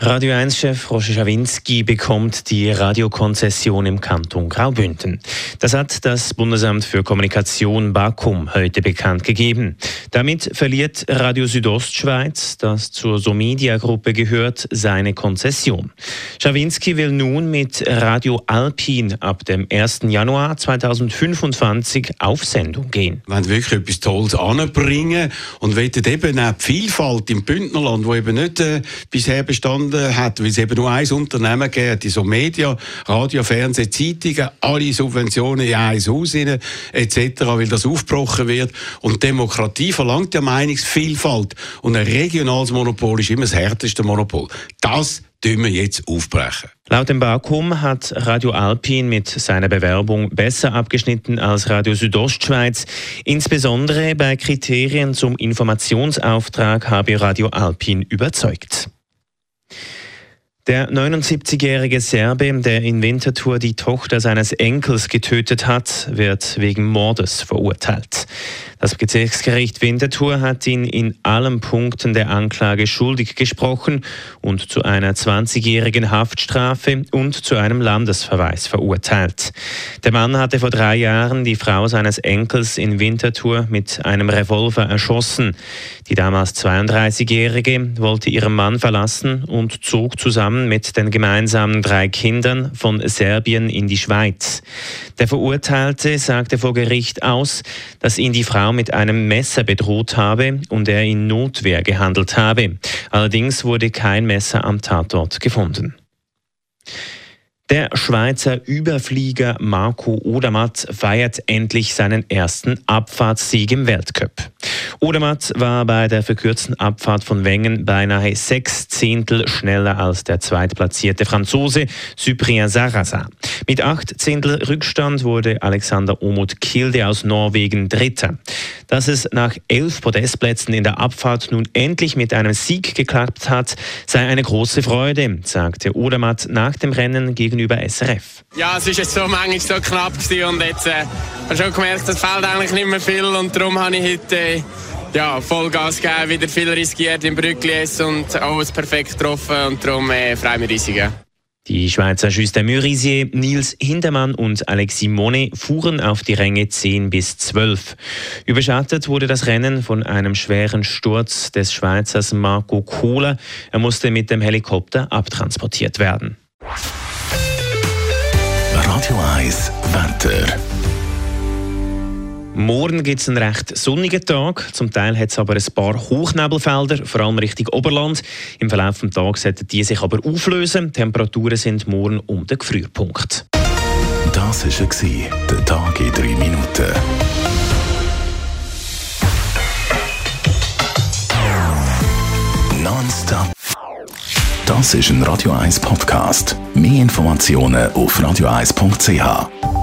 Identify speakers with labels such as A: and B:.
A: Radio 1-Chef Roger Schawinski bekommt die Radiokonzession im Kanton Graubünden. Das hat das Bundesamt für Kommunikation BAKUM heute bekannt gegeben. Damit verliert Radio Südostschweiz, das zur Somedia-Gruppe gehört, seine Konzession. Schawinski will nun mit Radio Alpin ab dem 1. Januar 2025 auf Sendung gehen.
B: Wenn wirklich etwas Tolles anbringen und wollen eben auch die Vielfalt im Bündnerland, wo eben nicht äh, bisher bestanden bestanden hat, weil es eben nur ein Unternehmen gibt, die so Media, Radio, Fernsehen, Zeitungen, alle Subventionen in ein Haus rein, etc., weil das aufgebrochen wird. Und Demokratie verlangt ja Meinungsvielfalt. Und ein regionales Monopol ist immer das härteste Monopol. Das tun wir jetzt aufbrechen.
A: Laut dem Bakum hat Radio Alpin mit seiner Bewerbung besser abgeschnitten als Radio Südostschweiz. Insbesondere bei Kriterien zum Informationsauftrag habe Radio Alpin überzeugt. Der 79-jährige Serbe, der in Winterthur die Tochter seines Enkels getötet hat, wird wegen Mordes verurteilt. Das Bezirksgericht Winterthur hat ihn in allen Punkten der Anklage schuldig gesprochen und zu einer 20-jährigen Haftstrafe und zu einem Landesverweis verurteilt. Der Mann hatte vor drei Jahren die Frau seines Enkels in Winterthur mit einem Revolver erschossen. Die damals 32-jährige wollte ihren Mann verlassen und zog zusammen mit den gemeinsamen drei Kindern von Serbien in die Schweiz. Der Verurteilte sagte vor Gericht aus, dass ihn die Frau mit einem Messer bedroht habe und er in Notwehr gehandelt habe. Allerdings wurde kein Messer am Tatort gefunden. Der Schweizer Überflieger Marco Odermatt feiert endlich seinen ersten Abfahrtssieg im Weltcup. Odermatt war bei der verkürzten Abfahrt von Wengen beinahe sechs Zehntel schneller als der zweitplatzierte Franzose Cyprien Sarrazin. Mit acht Zehntel Rückstand wurde Alexander Omut Kilde aus Norwegen Dritter. Dass es nach elf Podestplätzen in der Abfahrt nun endlich mit einem Sieg geklappt hat, sei eine große Freude, sagte Odermatt nach dem Rennen gegenüber SRF.
C: Ja, es ist jetzt so manchmal so knapp und jetzt äh, habe schon gemerkt, es fehlt eigentlich nicht mehr viel und darum habe ich heute äh, ja, Vollgas gegeben, wieder viel riskiert im Brückli und alles perfekt getroffen und darum äh, freue ich mich riesig.
A: Die Schweizer Justin Mürisier, Nils Hindermann und Alex Simone fuhren auf die Ränge 10 bis 12. Überschattet wurde das Rennen von einem schweren Sturz des Schweizers Marco Kohler. Er musste mit dem Helikopter abtransportiert werden.
D: Radio 1 Wetter.
A: Morgen gibt es einen recht sonnigen Tag. Zum Teil hat es aber ein paar Hochnebelfelder, vor allem Richtung Oberland. Im Verlauf des Tages sollten die sich aber auflösen. Die Temperaturen sind morgen um den Gefrierpunkt.
D: Das war der Tag in drei Minuten. Nonstop. Das ist ein Radio 1 Podcast. Mehr Informationen auf radio1.ch.